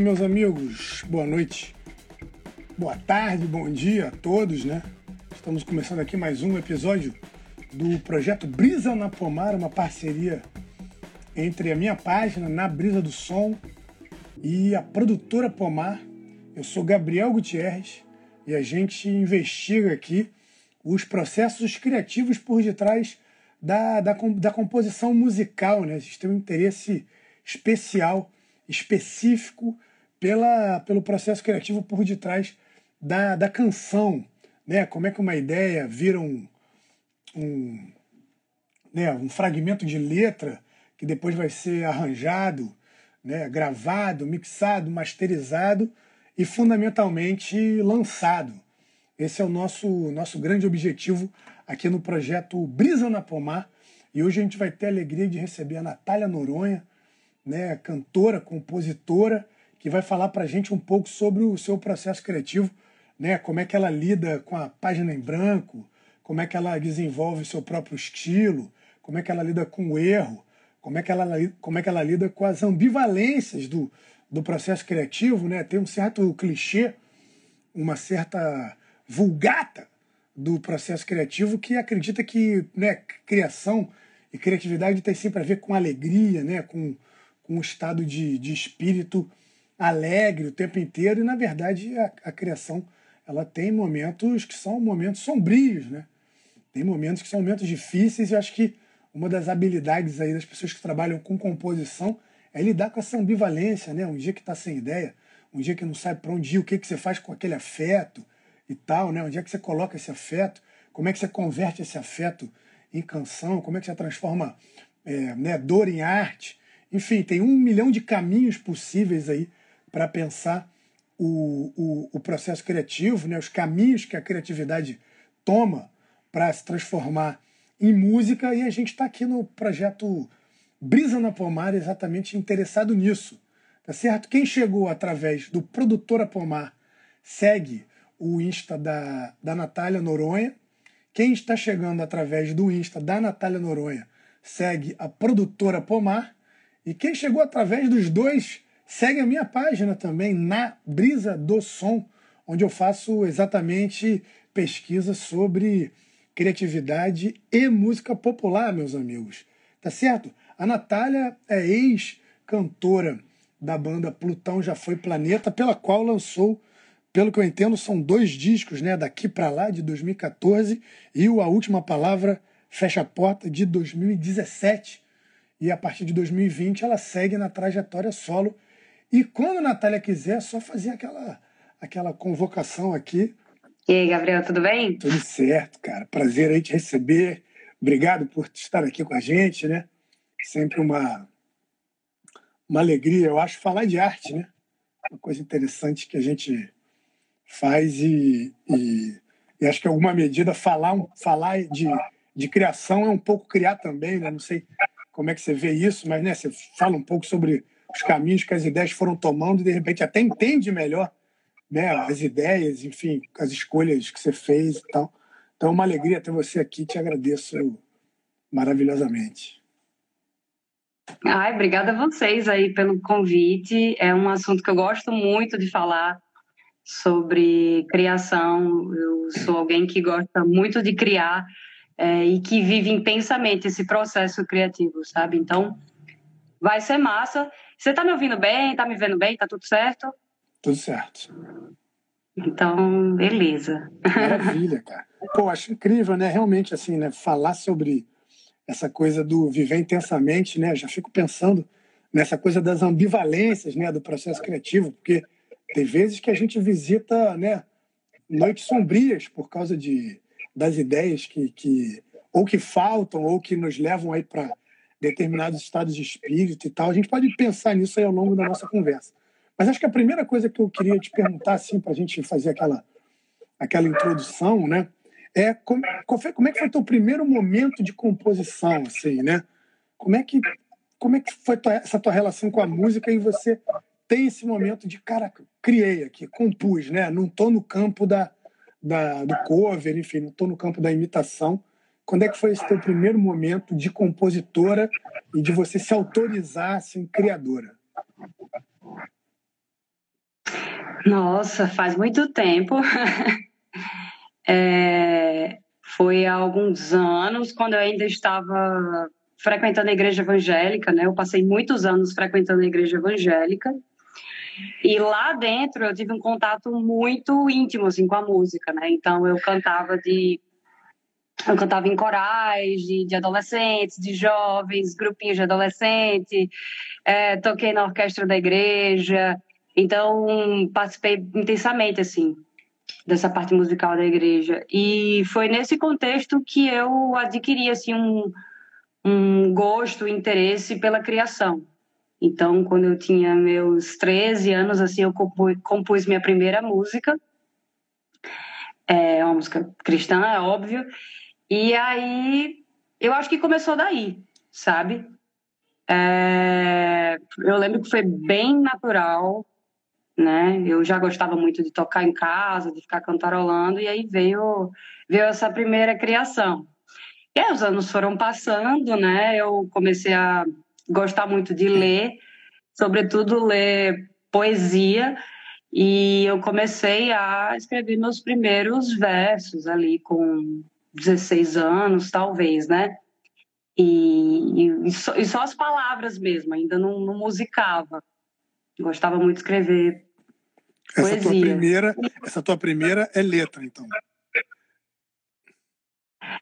meus amigos, boa noite, boa tarde, bom dia a todos, né? Estamos começando aqui mais um episódio do projeto Brisa na Pomar, uma parceria entre a minha página Na Brisa do Som e a produtora Pomar. Eu sou Gabriel Gutierrez e a gente investiga aqui os processos criativos por detrás da, da, da composição musical, né? A gente tem um interesse especial, específico pela, pelo processo criativo por detrás da, da canção, né? Como é que uma ideia vira um, um, né, um fragmento de letra que depois vai ser arranjado, né, gravado, mixado, masterizado e fundamentalmente lançado. Esse é o nosso, nosso grande objetivo aqui no projeto Brisa na Pomar. E hoje a gente vai ter a alegria de receber a Natália Noronha, né, cantora, compositora, que vai falar para a gente um pouco sobre o seu processo criativo, né, como é que ela lida com a página em branco, como é que ela desenvolve o seu próprio estilo, como é que ela lida com o erro, como é que ela, como é que ela lida com as ambivalências do, do processo criativo, né? Tem um certo clichê, uma certa vulgata do processo criativo que acredita que né, criação e criatividade tem sempre a ver com alegria, né? com, com um estado de, de espírito alegre o tempo inteiro, e na verdade a, a criação ela tem momentos que são momentos sombrios, né? Tem momentos que são momentos difíceis, e acho que uma das habilidades aí das pessoas que trabalham com composição é lidar com essa ambivalência, né? Um dia que está sem ideia, um dia que não sabe para onde ir, o que, que você faz com aquele afeto e tal, né? Onde é que você coloca esse afeto? Como é que você converte esse afeto em canção? Como é que você transforma é, né, dor em arte? Enfim, tem um milhão de caminhos possíveis aí para pensar o, o, o, processo criativo, né? Os caminhos que a criatividade toma para se transformar em música e a gente está aqui no projeto Brisa na Pomar exatamente interessado nisso, tá certo? Quem chegou através do Produtora Pomar segue o Insta da, da Natália Noronha. Quem está chegando através do Insta da Natália Noronha segue a Produtora Pomar. E quem chegou através dos dois segue a minha página também, na Brisa do Som, onde eu faço exatamente pesquisa sobre criatividade e música popular, meus amigos. Tá certo? A Natália é ex-cantora da banda Plutão Já Foi Planeta, pela qual lançou, pelo que eu entendo, são dois discos, né? Daqui para lá, de 2014, e o A Última Palavra Fecha a Porta, de 2017. E a partir de 2020 ela segue na trajetória solo. E quando a Natália quiser, é só fazer aquela, aquela convocação aqui e aí, Gabriel, tudo bem? Tudo certo, cara. Prazer aí te receber. Obrigado por estar aqui com a gente, né? Sempre uma, uma alegria, eu acho, falar de arte, né? Uma coisa interessante que a gente faz e, e, e acho que em alguma medida falar, falar de, de criação é um pouco criar também, né? Não sei como é que você vê isso, mas né, você fala um pouco sobre os caminhos que as ideias foram tomando e de repente até entende melhor né, as ideias, enfim, as escolhas que você fez e tal. Então, é uma alegria ter você aqui, te agradeço maravilhosamente. Ai, obrigada a vocês aí pelo convite. É um assunto que eu gosto muito de falar sobre criação. Eu sou alguém que gosta muito de criar é, e que vive intensamente esse processo criativo, sabe? Então, vai ser massa. Você está me ouvindo bem? Está me vendo bem? Está tudo certo? Tudo certo. Então, beleza. Maravilha, cara. Pô, acho incrível, né? Realmente, assim, né? Falar sobre essa coisa do viver intensamente, né? Já fico pensando nessa coisa das ambivalências, né? Do processo criativo, porque tem vezes que a gente visita, né? Noites sombrias por causa de das ideias que, que ou que faltam ou que nos levam aí para determinados estados de espírito e tal. A gente pode pensar nisso aí ao longo da nossa conversa. Mas acho que a primeira coisa que eu queria te perguntar, assim, para a gente fazer aquela, aquela introdução, né? É como, como é que foi teu primeiro momento de composição, assim, né? Como é que, como é que foi tua, essa tua relação com a música e você tem esse momento de, cara, criei aqui, compus, né? Não tô no campo da, da, do cover, enfim, não tô no campo da imitação. Quando é que foi esse teu primeiro momento de compositora e de você se autorizar, assim, criadora? Nossa, faz muito tempo. é, foi há alguns anos, quando eu ainda estava frequentando a igreja evangélica, né? Eu passei muitos anos frequentando a igreja evangélica. E lá dentro eu tive um contato muito íntimo assim com a música, né? Então eu cantava de eu cantava em corais de, de adolescentes, de jovens, grupinhos de adolescente, é, toquei na orquestra da igreja, então participei intensamente assim dessa parte musical da igreja e foi nesse contexto que eu adquiri assim um, um gosto, um interesse pela criação. Então, quando eu tinha meus 13 anos, assim, eu compus, minha primeira música. É uma música cristã, é óbvio. E aí, eu acho que começou daí, sabe? É, eu lembro que foi bem natural, né? Eu já gostava muito de tocar em casa, de ficar cantarolando, e aí veio, veio essa primeira criação. E aí os anos foram passando, né? Eu comecei a gostar muito de ler, sobretudo ler poesia, e eu comecei a escrever meus primeiros versos ali com 16 anos, talvez, né? E, e, só, e só, as palavras mesmo, ainda não, não, musicava. Gostava muito de escrever essa poesia. Tua primeira, essa tua primeira é letra, então?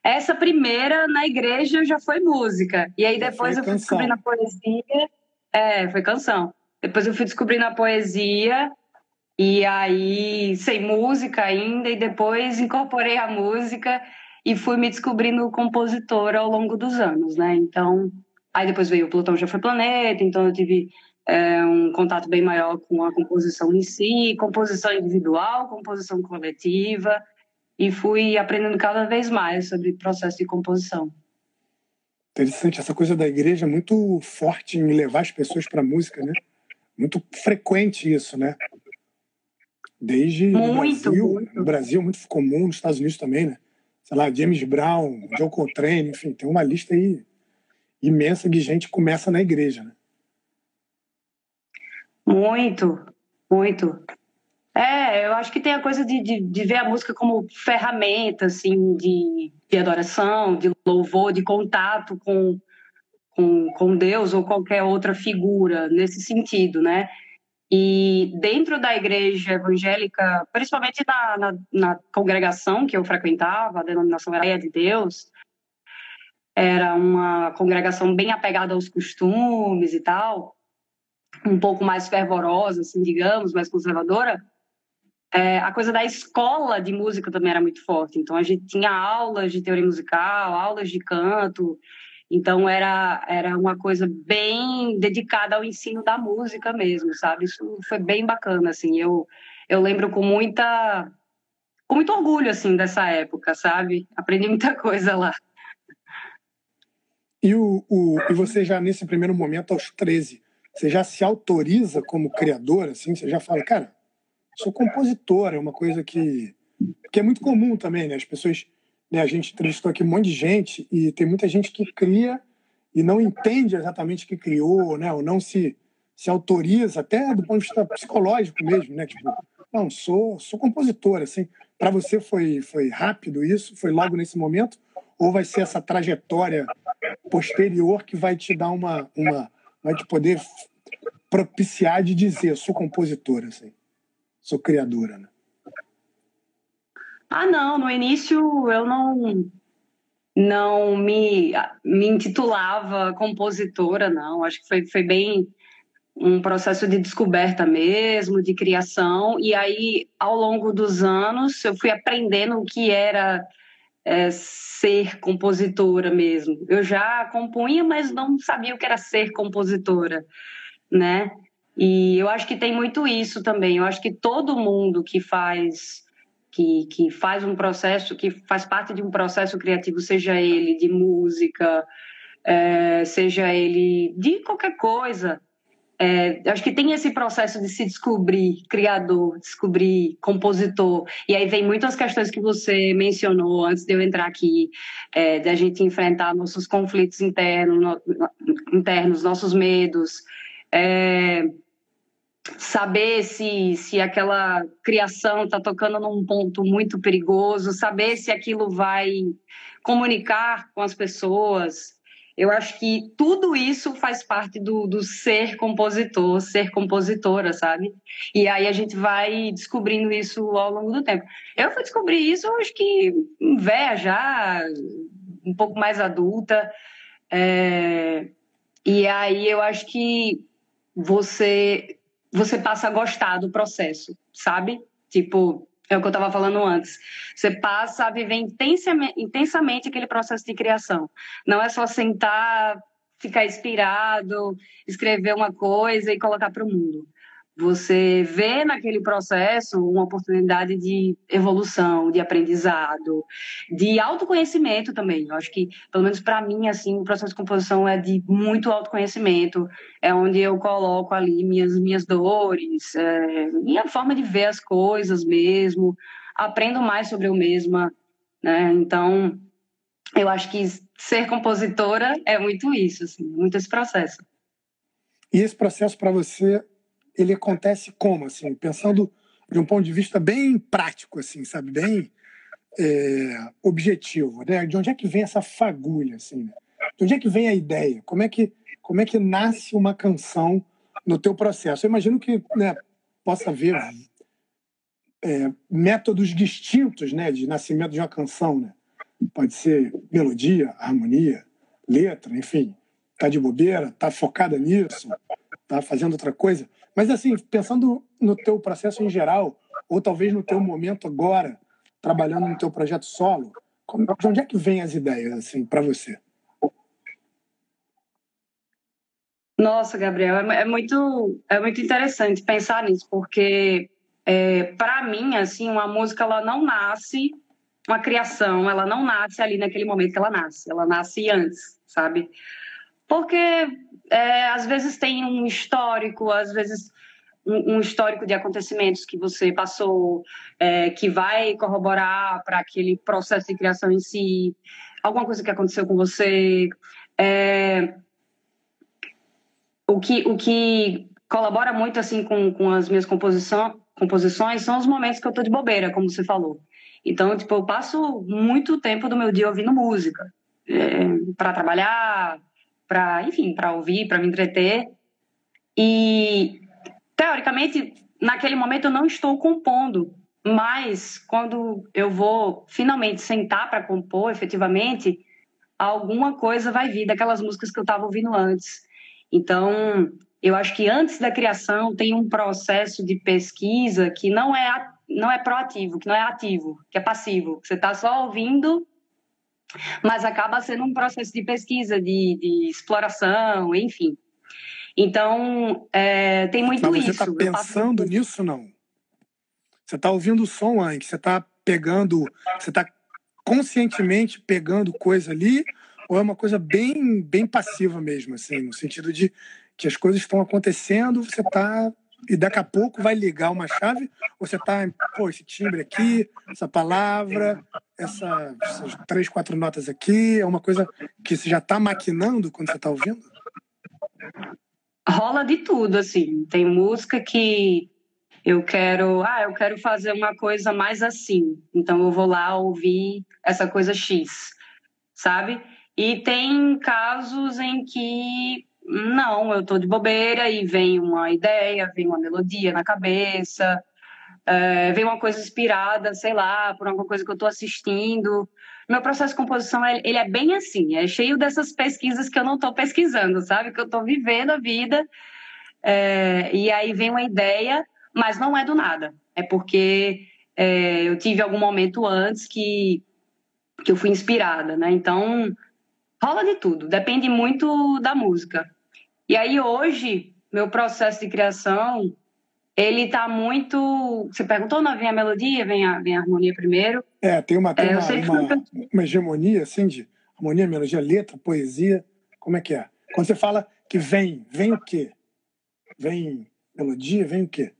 Essa primeira na igreja já foi música. E aí depois eu fui descobrindo a poesia. É, foi canção. Depois eu fui descobrindo a poesia e aí sem música ainda e depois incorporei a música e fui me descobrindo compositora ao longo dos anos, né? Então, aí depois veio o Plutão já foi planeta, então eu tive é, um contato bem maior com a composição em si, composição individual, composição coletiva e fui aprendendo cada vez mais sobre o processo de composição. Interessante, essa coisa da igreja é muito forte em levar as pessoas para a música, né? Muito frequente isso, né? Desde muito, Brasil, muito. no Brasil muito comum, nos Estados Unidos também, né? Sei lá, James Brown, Joe Coltrane, enfim, tem uma lista aí imensa de gente que começa na igreja, né? Muito, muito. É, eu acho que tem a coisa de, de, de ver a música como ferramenta, assim, de, de adoração, de louvor, de contato com, com, com Deus ou qualquer outra figura nesse sentido, né? E dentro da igreja evangélica, principalmente na, na, na congregação que eu frequentava, a denominação era de Deus, era uma congregação bem apegada aos costumes e tal, um pouco mais fervorosa, assim, digamos, mais conservadora. É, a coisa da escola de música também era muito forte. Então a gente tinha aulas de teoria musical, aulas de canto. Então era era uma coisa bem dedicada ao ensino da música mesmo, sabe? Isso foi bem bacana assim. Eu eu lembro com muita com muito orgulho assim dessa época, sabe? Aprendi muita coisa lá. E, o, o, e você já nesse primeiro momento aos 13, você já se autoriza como criador assim, você já fala, cara, sou compositor, é uma coisa que, que é muito comum também, né? As pessoas, né, a gente entrevistou aqui um monte de gente e tem muita gente que cria e não entende exatamente o que criou, né? Ou não se, se autoriza, até do ponto de vista psicológico mesmo, né? Tipo, não, sou, sou compositor, assim. Para você foi, foi rápido isso? Foi logo nesse momento? Ou vai ser essa trajetória posterior que vai te dar uma, uma vai te poder propiciar de dizer, sou compositor, assim? sou criadora, né? Ah, não, no início eu não não me, me intitulava compositora, não. Acho que foi, foi bem um processo de descoberta mesmo, de criação. E aí, ao longo dos anos, eu fui aprendendo o que era é, ser compositora mesmo. Eu já compunha, mas não sabia o que era ser compositora, né? E eu acho que tem muito isso também. Eu acho que todo mundo que faz que, que faz um processo, que faz parte de um processo criativo, seja ele de música, é, seja ele de qualquer coisa, é, acho que tem esse processo de se descobrir criador, descobrir compositor. E aí vem muitas questões que você mencionou antes de eu entrar aqui, é, de a gente enfrentar nossos conflitos internos, no, internos nossos medos. É, saber se, se aquela criação está tocando num ponto muito perigoso, saber se aquilo vai comunicar com as pessoas. Eu acho que tudo isso faz parte do, do ser compositor, ser compositora, sabe? E aí a gente vai descobrindo isso ao longo do tempo. Eu fui descobrir isso, acho que velha já, um pouco mais adulta. É... E aí eu acho que você você passa a gostar do processo, sabe? Tipo, é o que eu estava falando antes. Você passa a viver intensamente, intensamente aquele processo de criação. Não é só sentar, ficar inspirado, escrever uma coisa e colocar para o mundo você vê naquele processo uma oportunidade de evolução, de aprendizado, de autoconhecimento também. Eu acho que, pelo menos para mim, assim, o processo de composição é de muito autoconhecimento, é onde eu coloco ali minhas minhas dores, é, minha forma de ver as coisas mesmo, aprendo mais sobre eu mesma, né? Então, eu acho que ser compositora é muito isso, assim, muito esse processo. E esse processo para você ele acontece como, assim, pensando de um ponto de vista bem prático, assim, sabe, bem é, objetivo, né? De onde é que vem essa fagulha, assim? Né? De onde é que vem a ideia? Como é que como é que nasce uma canção no teu processo? Eu imagino que né, possa haver é, métodos distintos, né, de nascimento de uma canção, né? Pode ser melodia, harmonia, letra, enfim. Tá de bobeira, tá focada nisso, tá fazendo outra coisa. Mas, assim, pensando no teu processo em geral, ou talvez no teu momento agora, trabalhando no teu projeto solo, de onde é que vem as ideias, assim, para você? Nossa, Gabriel, é, é muito, é muito interessante pensar nisso, porque é, para mim, assim, uma música ela não nasce, uma criação, ela não nasce ali naquele momento que ela nasce, ela nasce antes, sabe? Porque é, às vezes tem um histórico, às vezes um, um histórico de acontecimentos que você passou, é, que vai corroborar para aquele processo de criação em si, alguma coisa que aconteceu com você. É, o, que, o que colabora muito assim com, com as minhas composição, composições são os momentos que eu tô de bobeira, como você falou. Então, tipo, eu passo muito tempo do meu dia ouvindo música. É, para trabalhar, para, enfim, para ouvir, para me entreter. E teoricamente, naquele momento eu não estou compondo, mas quando eu vou finalmente sentar para compor, efetivamente, alguma coisa vai vir daquelas músicas que eu estava ouvindo antes. Então, eu acho que antes da criação tem um processo de pesquisa que não é não é proativo, que não é ativo, que é passivo. Você está só ouvindo mas acaba sendo um processo de pesquisa, de, de exploração, enfim. Então, é, tem muito mas você isso. Você está pensando passo... nisso, não? Você está ouvindo o som antes, você está pegando, você está conscientemente pegando coisa ali, ou é uma coisa bem, bem passiva mesmo, assim, no sentido de que as coisas estão acontecendo, você está e daqui a pouco vai ligar uma chave, você tá, pô, esse timbre aqui, essa palavra, essa, essas três, quatro notas aqui, é uma coisa que você já está maquinando quando você está ouvindo? Rola de tudo, assim. Tem música que eu quero, ah, eu quero fazer uma coisa mais assim. Então eu vou lá ouvir essa coisa X, sabe? E tem casos em que não, eu tô de bobeira e vem uma ideia, vem uma melodia na cabeça, é, vem uma coisa inspirada, sei lá, por alguma coisa que eu estou assistindo. Meu processo de composição, ele é bem assim, é cheio dessas pesquisas que eu não estou pesquisando, sabe? Que eu estou vivendo a vida, é, e aí vem uma ideia, mas não é do nada. É porque é, eu tive algum momento antes que, que eu fui inspirada, né? Então, rola de tudo, depende muito da música. E aí hoje, meu processo de criação, ele está muito. Você perguntou, não vem a melodia, vem a, vem a harmonia primeiro? É, tem uma, tem é, uma, uma, uma, hegemonia, assim, de harmonia, melodia, letra, poesia. Como é que é? Quando você fala que vem, vem o quê? Vem melodia, vem o quê?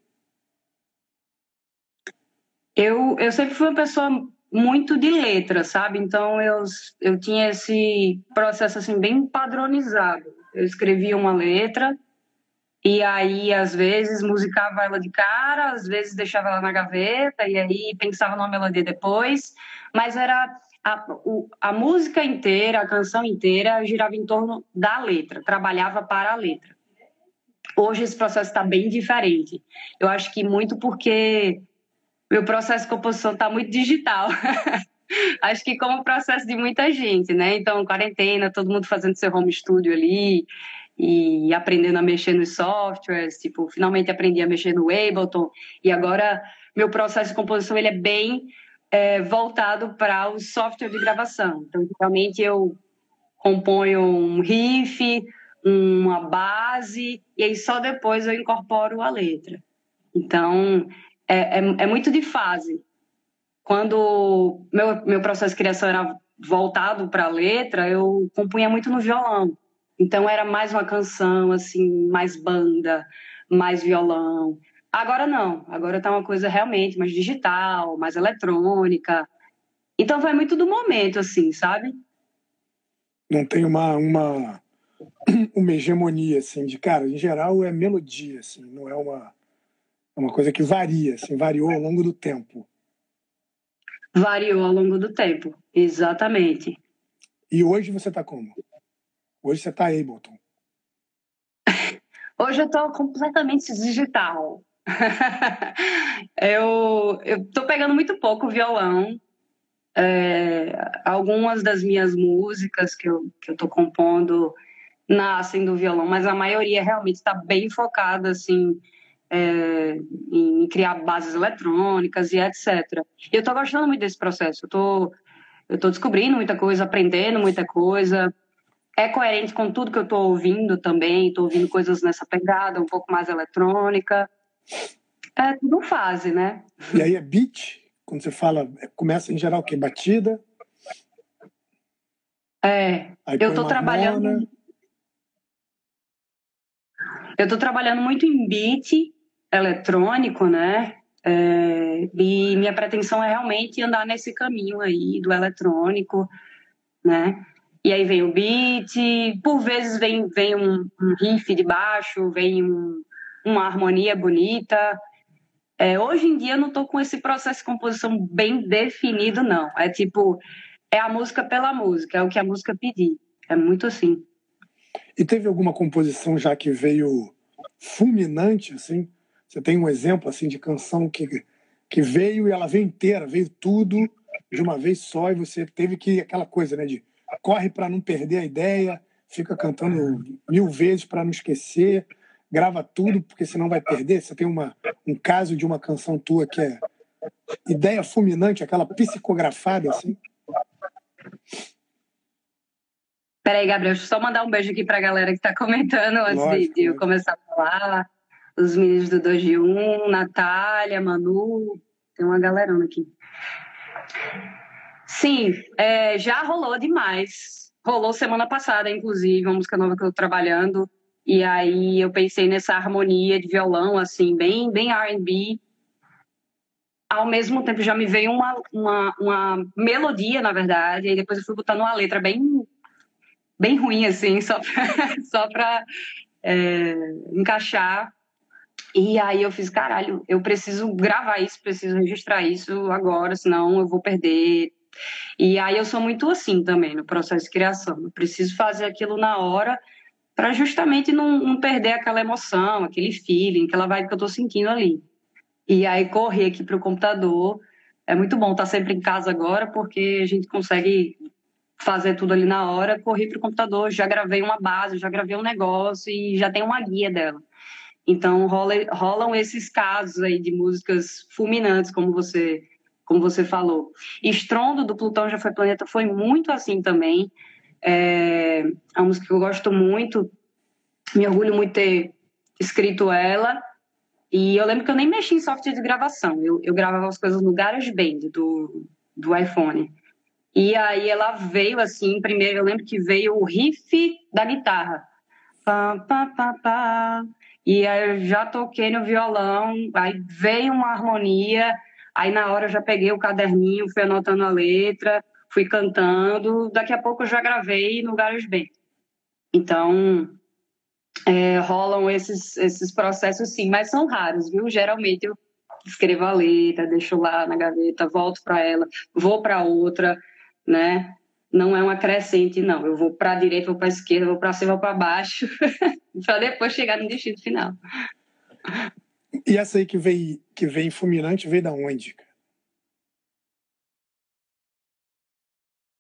Eu, eu sempre fui uma pessoa muito de letra, sabe? Então eu, eu tinha esse processo assim bem padronizado eu escrevia uma letra E aí, às vezes, musicava ela de cara, às vezes deixava ela na gaveta, e aí pensava numa melodia depois. Mas era a, o, a música inteira, a canção inteira, girava em torno da letra, trabalhava para a letra. Hoje esse processo está bem diferente. Eu acho que muito porque meu processo de composição está muito digital. acho que como o processo de muita gente, né? Então, quarentena, todo mundo fazendo seu home studio ali e aprendendo a mexer nos softwares, tipo, finalmente aprendi a mexer no Ableton e agora meu processo de composição ele é bem é, voltado para o software de gravação. Então, realmente eu componho um riff, uma base e aí só depois eu incorporo a letra. Então, é, é, é muito de fase. Quando meu, meu processo de criação era voltado para a letra, eu compunha muito no violão. Então era mais uma canção, assim, mais banda, mais violão. Agora não, agora tá uma coisa realmente mais digital, mais eletrônica. Então vai muito do momento, assim, sabe? Não tem uma, uma, uma hegemonia, assim, de cara, em geral é melodia, assim, não é uma, é uma coisa que varia, assim, variou ao longo do tempo. Variou ao longo do tempo, exatamente. E hoje você tá como? Hoje você tá Ableton. Hoje eu tô completamente digital. eu, eu tô pegando muito pouco violão. É, algumas das minhas músicas que eu, que eu tô compondo nascem do violão, mas a maioria realmente está bem focada assim é, em criar bases eletrônicas e etc. E eu estou gostando muito desse processo. Eu tô, tô descobrindo muita coisa, aprendendo muita coisa. É coerente com tudo que eu estou ouvindo também. Estou ouvindo coisas nessa pegada, um pouco mais eletrônica. É tudo fase, né? E aí é beat? Quando você fala, começa em geral o quê? Batida? É, aí eu estou trabalhando. Eu estou trabalhando muito em beat eletrônico, né? É, e minha pretensão é realmente andar nesse caminho aí do eletrônico, né? E aí vem o beat, por vezes vem, vem um, um riff de baixo, vem um, uma harmonia bonita. É, hoje em dia eu não estou com esse processo de composição bem definido, não. É tipo, é a música pela música, é o que a música pedir. É muito assim. E teve alguma composição já que veio fulminante, assim? Você tem um exemplo assim de canção que, que veio e ela veio inteira, veio tudo de uma vez só e você teve que aquela coisa, né, de corre para não perder a ideia, fica cantando mil vezes para não esquecer, grava tudo porque senão vai perder. Você tem uma, um caso de uma canção tua que é ideia fulminante, aquela psicografada assim. Peraí, Gabriel, deixa eu só mandar um beijo aqui para a galera que está comentando antes lógico, de, de eu começar a falar os meninos do 2 de 1, Natália, Manu, tem uma galerona aqui. Sim, é, já rolou demais. Rolou semana passada, inclusive, uma música nova que eu tô trabalhando. E aí eu pensei nessa harmonia de violão, assim, bem, bem R&B. Ao mesmo tempo já me veio uma, uma, uma melodia, na verdade, e depois eu fui botando uma letra bem, bem ruim, assim, só para só é, encaixar e aí eu fiz, caralho, eu preciso gravar isso, preciso registrar isso agora, senão eu vou perder. E aí eu sou muito assim também no processo de criação. Eu preciso fazer aquilo na hora para justamente não, não, perder aquela emoção, aquele feeling, aquela vibe que eu estou sentindo ali. E aí correr aqui para o computador. É muito bom estar sempre em casa agora, porque a gente consegue fazer tudo ali na hora, correr para o computador, já gravei uma base, já gravei um negócio e já tem uma guia dela. Então rola, rolam esses casos aí de músicas fulminantes, como você como você falou. Estrondo do Plutão já foi planeta foi muito assim também. É, é uma música que eu gosto muito, me orgulho muito de ter escrito ela. E eu lembro que eu nem mexi em software de gravação, eu, eu gravava as coisas no GarageBand do, do iPhone. E aí ela veio assim, primeiro eu lembro que veio o riff da guitarra. Pá, pá, pá, pá. E aí eu já toquei no violão, aí veio uma harmonia, aí na hora eu já peguei o caderninho, fui anotando a letra, fui cantando, daqui a pouco eu já gravei no GarageBand. Então, é, rolam esses, esses processos sim, mas são raros, viu? Geralmente eu escrevo a letra, deixo lá na gaveta, volto para ela, vou para outra, né? Não é uma crescente, não. Eu vou para a direita, vou para a esquerda, vou para cima, vou para baixo, para depois chegar no destino final. E essa aí que veio, que vem fulminante, veio da onde?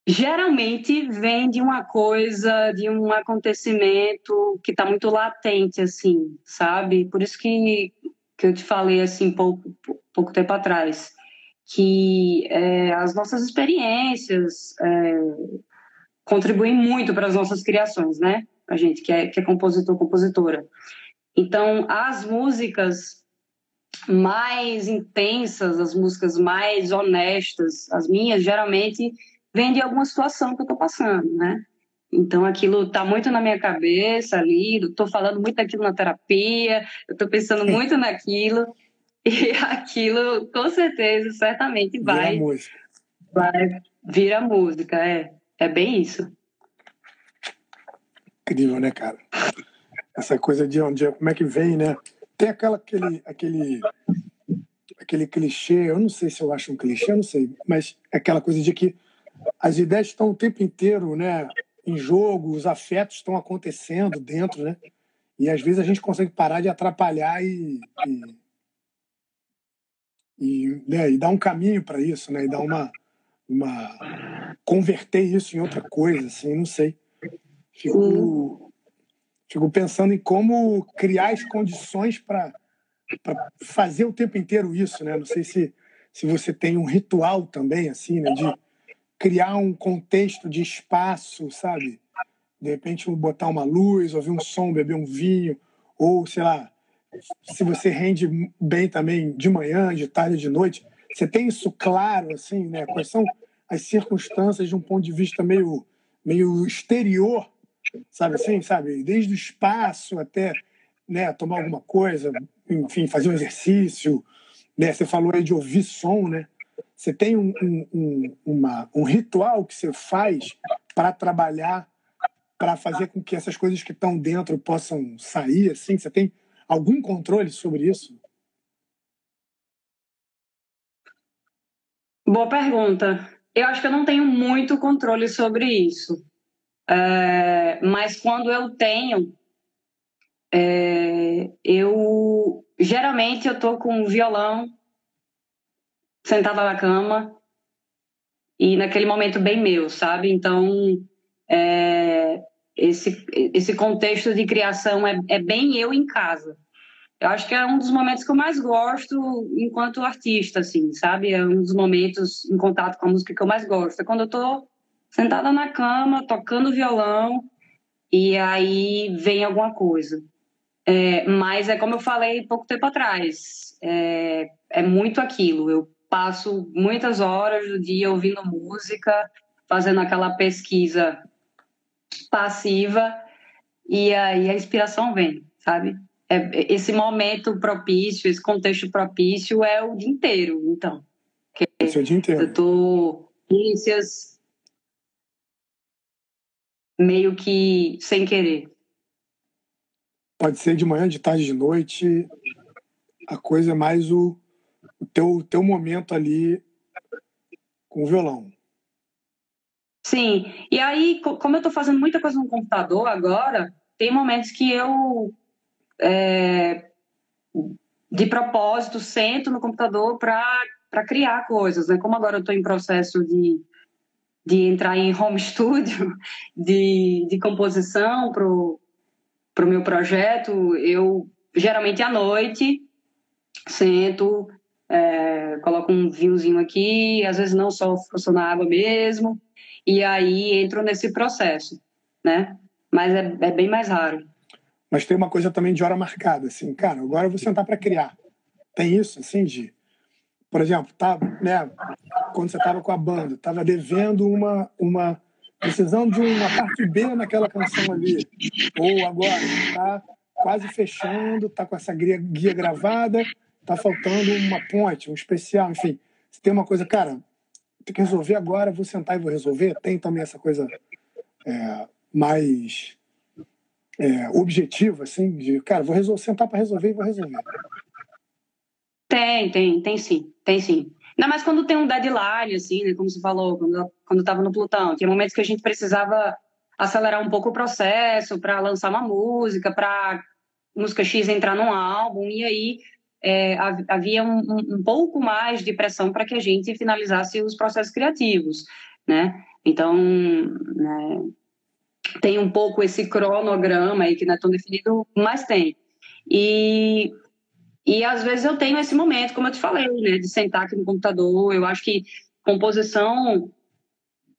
geralmente vem de uma coisa, de um acontecimento que está muito latente, assim, sabe? Por isso que, que eu te falei, assim, pouco, pouco tempo atrás, que é, as nossas experiências é, contribuem muito para as nossas criações, né? A gente que é, que é compositor, compositora. Então, as músicas mais intensas, as músicas mais honestas, as minhas, geralmente vem de alguma situação que eu estou passando, né? Então aquilo está muito na minha cabeça ali, estou falando muito daquilo na terapia, eu estou pensando muito naquilo e aquilo com certeza, certamente vai. Vira música. Vai vira música, é. É bem isso. Incrível, né, cara? Essa coisa de onde, como é que vem, né? Tem aquela, aquele, aquele, aquele clichê, eu não sei se eu acho um clichê, eu não sei, mas é aquela coisa de que as ideias estão o tempo inteiro né, em jogo, os afetos estão acontecendo dentro, né? E às vezes a gente consegue parar de atrapalhar e, e, e, né, e dar um caminho para isso, né? E dar uma, uma converter isso em outra coisa, assim, não sei. Fico, fico pensando em como criar as condições para fazer o tempo inteiro isso, né? Não sei se se você tem um ritual também, assim, né? De criar um contexto de espaço, sabe? De repente botar uma luz, ouvir um som, beber um vinho, ou sei lá, se você rende bem também de manhã, de tarde, de noite, você tem isso claro, assim, né? Quais são as circunstâncias de um ponto de vista meio, meio exterior, sabe assim, sabe? Desde o espaço até, né, tomar alguma coisa, enfim, fazer um exercício, né? Você falou aí de ouvir som, né? Você tem um, um, uma, um ritual que você faz para trabalhar, para fazer com que essas coisas que estão dentro possam sair? Assim, você tem algum controle sobre isso? Boa pergunta. Eu acho que eu não tenho muito controle sobre isso. É, mas quando eu tenho, é, eu geralmente eu tô com um violão sentada na cama e naquele momento bem meu, sabe? Então, é, esse, esse contexto de criação é, é bem eu em casa. Eu acho que é um dos momentos que eu mais gosto enquanto artista, assim, sabe? É um dos momentos em contato com a música que eu mais gosto. É quando eu tô sentada na cama, tocando violão, e aí vem alguma coisa. É, mas é como eu falei pouco tempo atrás, é, é muito aquilo. Eu passo muitas horas do dia ouvindo música, fazendo aquela pesquisa passiva e aí a inspiração vem, sabe? É, esse momento propício, esse contexto propício é o dia inteiro, então. Esse é o dia inteiro. Eu tô inicias meio que sem querer. Pode ser de manhã, de tarde, de noite. A coisa é mais o o teu, teu momento ali com o violão. Sim, e aí, como eu estou fazendo muita coisa no computador agora, tem momentos que eu, é, de propósito, sento no computador para criar coisas, né? Como agora eu estou em processo de, de entrar em home studio, de, de composição para o pro meu projeto, eu geralmente à noite sento, é, coloco um vinhozinho aqui, às vezes não só, só na água mesmo, e aí entro nesse processo, né? Mas é, é bem mais raro. Mas tem uma coisa também de hora marcada, assim, cara, agora eu vou sentar para criar. Tem isso, assim, de. Por exemplo, tá, né, quando você estava com a banda, estava devendo uma, uma. precisando de uma parte B naquela canção ali. Ou agora, está quase fechando, está com essa guia, guia gravada, tá faltando uma ponte, um especial, enfim. Se tem uma coisa, cara, tem que resolver agora, vou sentar e vou resolver. Tem também essa coisa é, mais é, objetivo, assim, de, cara, vou resolver, sentar para resolver e vou resolver? Tem, tem, tem sim, tem sim. Ainda mais quando tem um deadline, assim, né, como você falou, quando, quando estava no Plutão. Tinha momentos que a gente precisava acelerar um pouco o processo para lançar uma música, para música X entrar num álbum, e aí é, havia um, um, pouco mais de pressão para que a gente finalizasse os processos criativos, né? Então, né, tem um pouco esse cronograma aí que não é tão definido, mas tem. E, e às vezes eu tenho esse momento, como eu te falei, né, de sentar aqui no computador. Eu acho que composição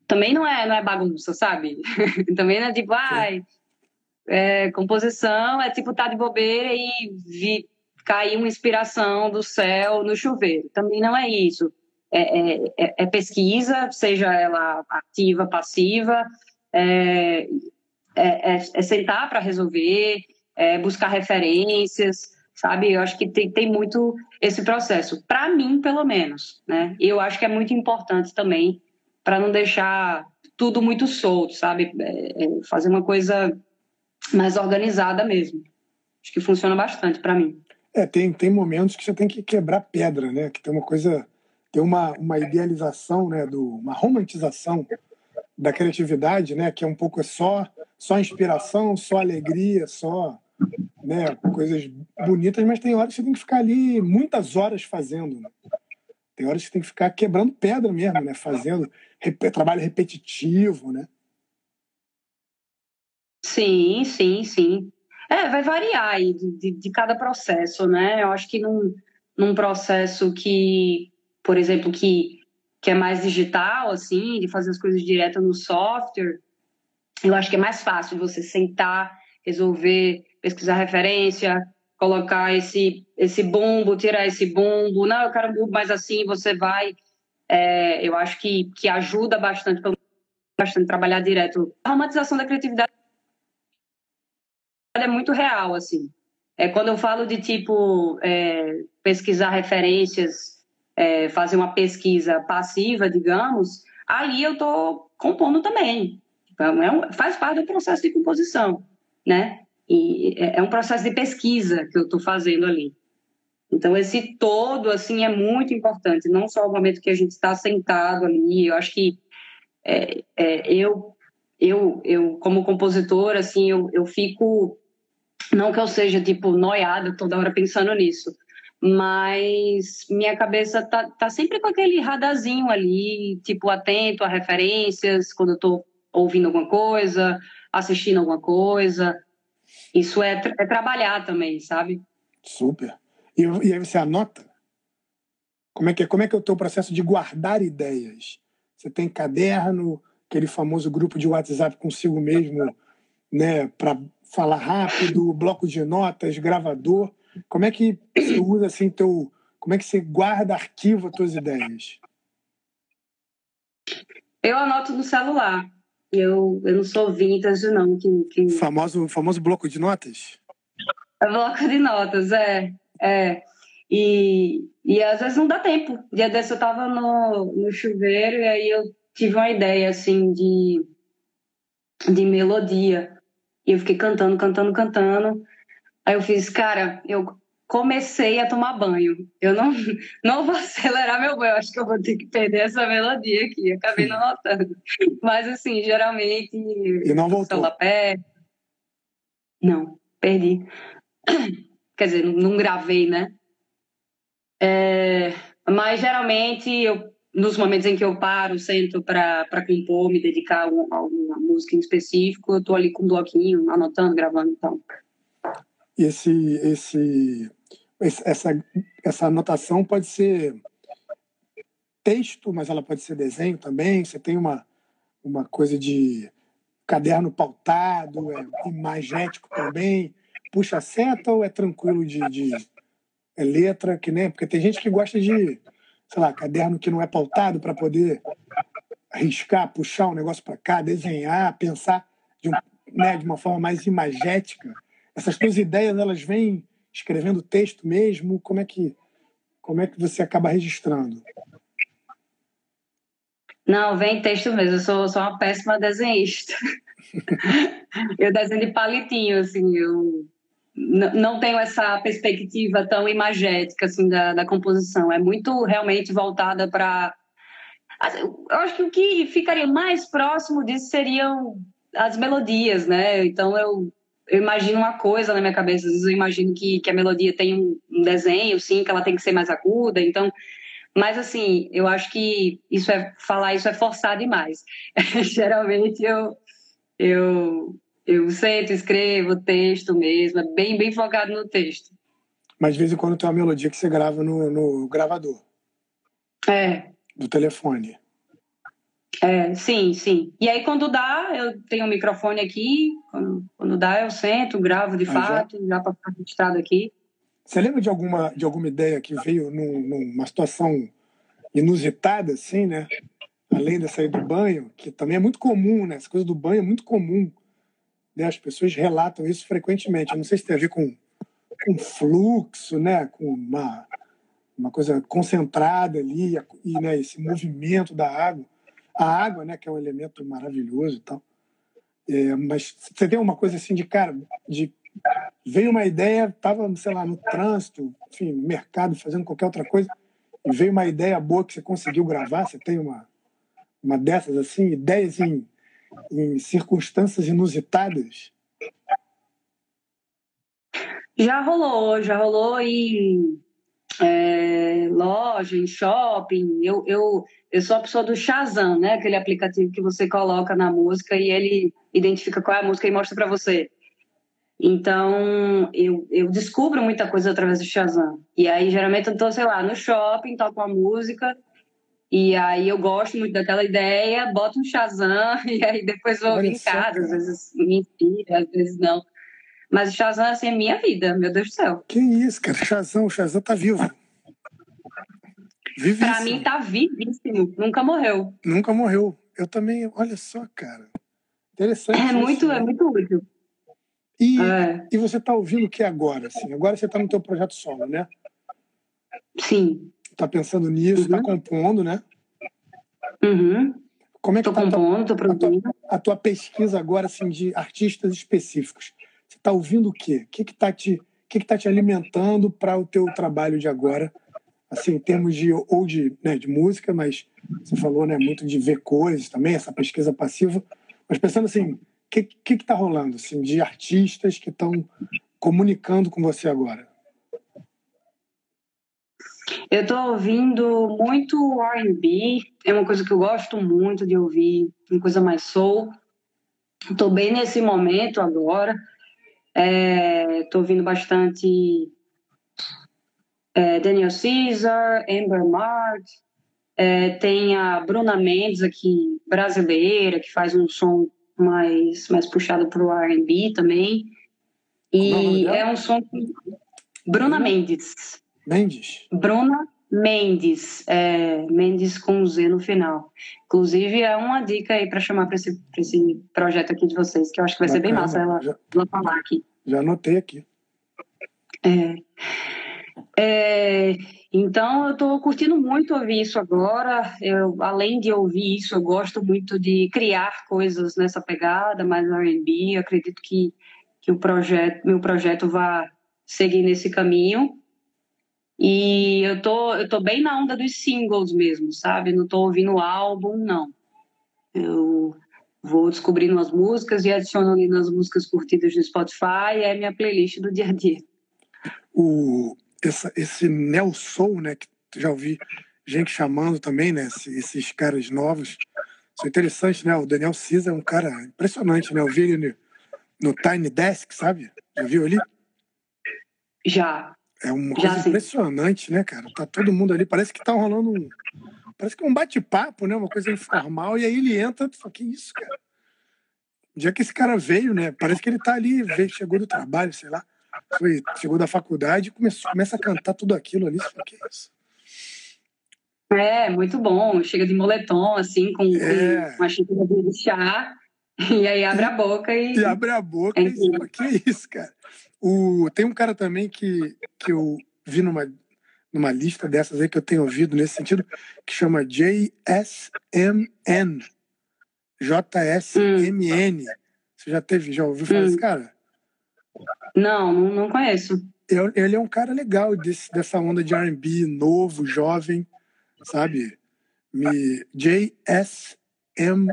também não é, não é bagunça, sabe? também não é tipo, ai, é, composição é tipo tá de bobeira e vi, cair uma inspiração do céu no chuveiro. Também não é isso. É, é, é, é pesquisa, seja ela ativa, passiva, é, é, é, é sentar para resolver, buscar referências, sabe? Eu acho que tem, tem muito esse processo, para mim, pelo menos, né? Eu acho que é muito importante também para não deixar tudo muito solto, sabe? Fazer uma coisa mais organizada mesmo. Acho que funciona bastante para mim. É, tem, tem momentos que você tem que quebrar pedra, né? Que tem uma coisa, tem uma, uma idealização, né? Do, uma romantização da criatividade, né? Que é um pouco só só inspiração, só alegria, só né, coisas bonitas, mas tem horas que você tem que ficar ali muitas horas fazendo. Né? Tem horas que você tem que ficar quebrando pedra mesmo, né? Fazendo rep trabalho repetitivo, né? Sim, sim, sim. É, vai variar aí de, de, cada processo, né? Eu acho que num, num processo que, por exemplo, que, que é mais digital, assim, de fazer as coisas direto no software, eu acho que é mais fácil você sentar, resolver, pesquisar referência, colocar esse, esse bumbo, tirar esse bumbo. Não, eu quero um bumbo mais assim, você vai. É, eu acho que, que ajuda bastante, bastante trabalhar direto. A romantização da criatividade é muito real, assim. É, quando eu falo de, tipo, é, pesquisar referências, é, fazer uma pesquisa passiva, digamos, aí eu estou compondo também. Então, é um, faz parte do processo de composição, né? E é, é um processo de pesquisa que eu estou fazendo ali. Então, esse todo, assim, é muito importante. Não só o momento que a gente está sentado ali. Eu acho que é, é, eu, eu, eu, como compositora, assim, eu, eu fico... Não que eu seja, tipo, noiada toda hora pensando nisso, mas minha cabeça tá, tá sempre com aquele radarzinho ali, tipo, atento a referências, quando eu tô ouvindo alguma coisa, assistindo alguma coisa. Isso é, é trabalhar também, sabe? Super. E, e aí você anota? Como é, que é, como é que é o teu processo de guardar ideias? Você tem caderno, aquele famoso grupo de WhatsApp consigo mesmo, né, para falar rápido, bloco de notas, gravador. Como é que você usa assim teu, como é que você guarda, arquiva as tuas ideias? Eu anoto no celular. Eu, eu não sou vintage, não. Que, que... Famoso, famoso bloco de notas? É bloco de notas, é. é. E, e às vezes não dá tempo. Dia desse eu tava no, no chuveiro e aí eu tive uma ideia, assim, de, de melodia. E eu fiquei cantando, cantando, cantando. Aí eu fiz, cara, eu comecei a tomar banho. Eu não, não vou acelerar meu banho, acho que eu vou ter que perder essa melodia aqui. Acabei não notando. Mas, assim, geralmente. E não voltou? Perto. Não, perdi. Quer dizer, não gravei, né? É, mas, geralmente, eu, nos momentos em que eu paro, sento para compor, me dedicar a alguma música em específico, eu estou ali com um bloquinho, anotando, gravando, então. Esse, esse essa, essa anotação pode ser texto, mas ela pode ser desenho também. Você tem uma, uma coisa de caderno pautado, é imagético também. Puxa seta ou é tranquilo de, de é letra, que nem. Porque tem gente que gosta de, sei lá, caderno que não é pautado para poder arriscar, puxar um negócio para cá, desenhar, pensar de, um, né, de uma forma mais imagética. Essas tuas ideias, elas vêm escrevendo texto mesmo? Como é que, como é que você acaba registrando? Não, vem texto mesmo. Eu sou, sou uma péssima desenhista. eu desenho de palitinho, assim, eu não tenho essa perspectiva tão imagética assim da, da composição. É muito realmente voltada para. Eu acho que o que ficaria mais próximo disso seriam as melodias, né? Então eu, eu imagino uma coisa na minha cabeça. Às vezes eu imagino que, que a melodia tem um desenho, sim, que ela tem que ser mais aguda. Então, mas assim, eu acho que isso é falar isso é forçar demais. Geralmente eu eu eu sento, escrevo texto mesmo, é bem, bem focado no texto. Mas de vez em quando tem uma melodia que você grava no, no gravador. É. Do telefone. É, sim, sim. E aí quando dá, eu tenho um microfone aqui, quando, quando dá eu sento, gravo de ah, fato, já, já para ficar registrado aqui. Você lembra de alguma, de alguma ideia que veio num, numa situação inusitada, assim, né? Além da sair do banho, que também é muito comum, né? Essa coisa do banho é muito comum né? As pessoas relatam isso frequentemente. Eu não sei se tem a ver com, com fluxo, né? com uma, uma coisa concentrada ali, e né, esse movimento da água. A água, né, que é um elemento maravilhoso e tal. É, mas você tem uma coisa assim de cara, de veio uma ideia, estava, sei lá, no trânsito, enfim, no mercado, fazendo qualquer outra coisa, e veio uma ideia boa que você conseguiu gravar, você tem uma, uma dessas assim, ideias em em circunstâncias inusitadas? Já rolou, já rolou em é, loja, em shopping. Eu, eu, eu sou a pessoa do Shazam, né? Aquele aplicativo que você coloca na música e ele identifica qual é a música e mostra para você. Então, eu, eu descubro muita coisa através do Shazam. E aí, geralmente, eu estou, sei lá, no shopping, toco uma música e aí eu gosto muito daquela ideia, boto um Shazam e aí depois vou em casa. Às vezes me inspira, às vezes não. Mas o Shazam, assim, é minha vida, meu Deus do céu. Que isso, cara. Shazam, o Shazam tá vivo. Vivíssimo. Pra mim tá vivíssimo. Nunca morreu. Nunca morreu. Eu também, olha só, cara. Interessante. É isso, muito, né? é muito útil. E, é. e você tá ouvindo o que agora? Assim? Agora você tá no teu projeto solo, né? Sim tá pensando nisso, está uhum. compondo, né? Uhum. Como é que tô tá compondo, produzindo. A tua, a tua, pesquisa agora assim de artistas específicos? Você está ouvindo o quê? O que que tá te, o que que tá te alimentando para o teu trabalho de agora? Assim, em termos de ou de, né, de música, mas você falou, né, muito de ver coisas também, essa pesquisa passiva. Mas pensando assim, o que que está rolando assim de artistas que estão comunicando com você agora? Eu estou ouvindo muito R&B, é uma coisa que eu gosto muito de ouvir, uma coisa mais soul. Estou bem nesse momento agora. Estou é, ouvindo bastante é, Daniel Caesar, Amber Mart. É, tem a Bruna Mendes aqui, brasileira, que faz um som mais, mais puxado para o R&B também. E é um som... Bruna Mendes. Mendes? Bruna Mendes, é, Mendes com Z no final. Inclusive, é uma dica aí para chamar para esse, esse projeto aqui de vocês, que eu acho que vai Bacana. ser bem massa ela, já, ela falar aqui. Já anotei aqui. É, é, então, eu estou curtindo muito ouvir isso agora. Eu, além de ouvir isso, eu gosto muito de criar coisas nessa pegada, mais R&B. Acredito que, que o projeto, meu projeto vai seguir nesse caminho. E eu tô, eu tô bem na onda dos singles mesmo, sabe? Não tô ouvindo o álbum, não. Eu vou descobrindo as músicas e adiciono ali nas músicas curtidas no Spotify, é minha playlist do dia a dia. O, essa, esse Neo Soul, né, que já ouvi gente chamando também, né, esses caras novos, são interessantes, né? O Daniel Cisa é um cara impressionante, né? Eu vi ele no, no Tiny Desk, sabe? Já viu ali? Já, é uma coisa Já, impressionante, né, cara? Tá todo mundo ali, parece que tá rolando um. Parece que é um bate-papo, né? Uma coisa informal, e aí ele entra e fala, que isso, cara? O dia que esse cara veio, né? Parece que ele tá ali, veio, chegou do trabalho, sei lá, foi, chegou da faculdade e começou, começa a cantar tudo aquilo ali. Você fala, que isso? É, muito bom. Chega de moletom, assim, com, é. com uma xícara de chá, e aí abre a boca e. E abre a boca é e fala, que isso, cara? O, tem um cara também que, que eu vi numa, numa lista dessas aí que eu tenho ouvido nesse sentido, que chama JSMN. JSMN. Hum. Você já teve, já ouviu falar Hum. desse cara? Não, não, conheço. Ele ele é um cara legal desse, dessa onda de R&B novo, jovem, sabe? Me JSMN,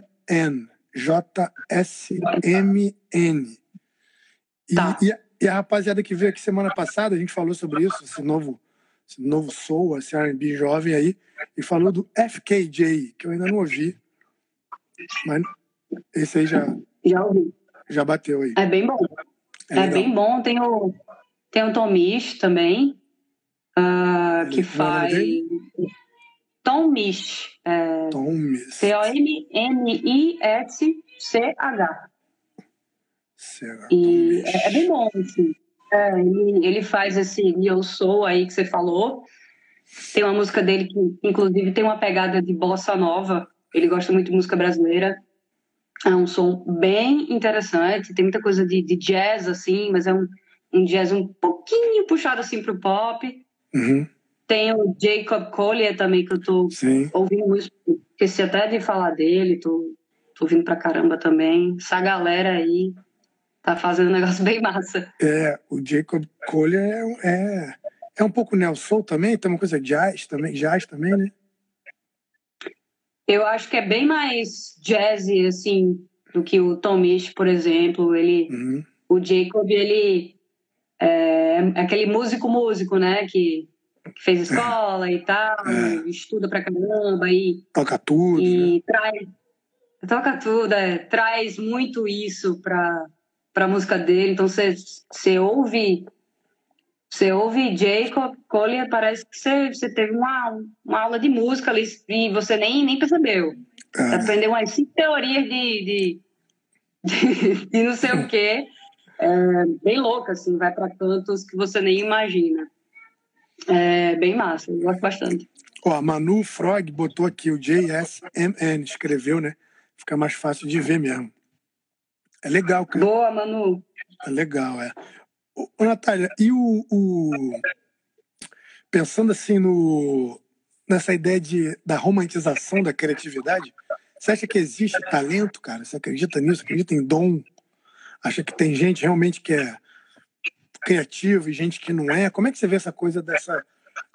J-S-M-N. E, Tá. e, a- e a rapaziada que veio aqui semana passada, a gente falou sobre isso, esse novo, esse novo soul, esse R&B jovem aí, e falou do FKJ, que eu ainda não ouvi, mas esse aí já, Já ouvi. já bateu aí. É bem bom. É, legal. bem bom. Tem o, tem o Tom Misch também, ah, que Ele- é faz. Tom Misch. É, Tomes. C-O-M-M-I-S-C-H. Será? E Tomes. é, é bem bom, assim. É, ele, ele faz esse Eu Sou aí que você falou. Tem uma música dele que, inclusive, tem uma pegada de bossa nova. Ele gosta muito de música brasileira. É um som bem interessante. Tem muita coisa de, de jazz, assim, mas é um, um jazz um pouquinho puxado, assim, pro pop. Uhum, Tem o Jacob Collier também, que eu tô sim. ouvindo muito. Esqueci até de falar dele. Tô, tô ouvindo pra caramba também. Essa galera aí tá fazendo um negócio bem massa. É, o Jacob Collier é, um- é, é um pouco neo soul também, tem uma coisa jazz também, jazz também, né? Eu acho que é bem mais jazzy, assim, do que o Tom Misch, por exemplo. Ele, Uhum, o Jacob, ele é aquele músico-músico, né? Que, que fez escola e tal, É. estuda pra caramba e, toca tudo, né? e traz... Toca tudo, é, traz muito isso pra, pra música dele. Então, você você ouve... Você ouve Jacob Collier, parece que você, você teve uma, uma aula de música ali e você nem, nem percebeu. Você É, aprendeu umas cinco teorias de, de, de, de não sei o quê. É, bem louca, assim, vai para cantos que você nem imagina. É bem massa, eu gosto bastante. Ó, a Manu Frog botou aqui o JSMN, escreveu, né? Fica mais fácil de ver mesmo. É legal, cara. Boa, Manu. É legal, é. Ô, Natália, e o, o- Pensando assim no nessa ideia de, da romantização da criatividade, você acha que existe talento, cara? Você acredita nisso? Acredita em dom? Acha que tem gente realmente que é criativa e gente que não é? Como é que você vê essa coisa dessa,